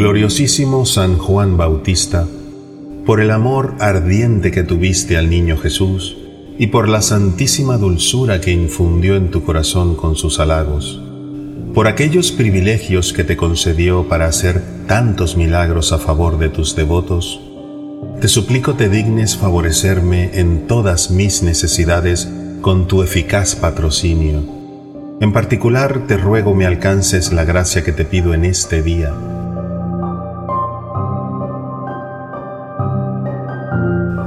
Gloriosísimo San Juan Bautista, por el amor ardiente que tuviste al niño Jesús y por la santísima dulzura que infundió en tu corazón con sus halagos, por aquellos privilegios que te concedió para hacer tantos milagros a favor de tus devotos, te suplico te dignes favorecerme en todas mis necesidades con tu eficaz patrocinio. En particular te ruego me alcances la gracia que te pido en este día.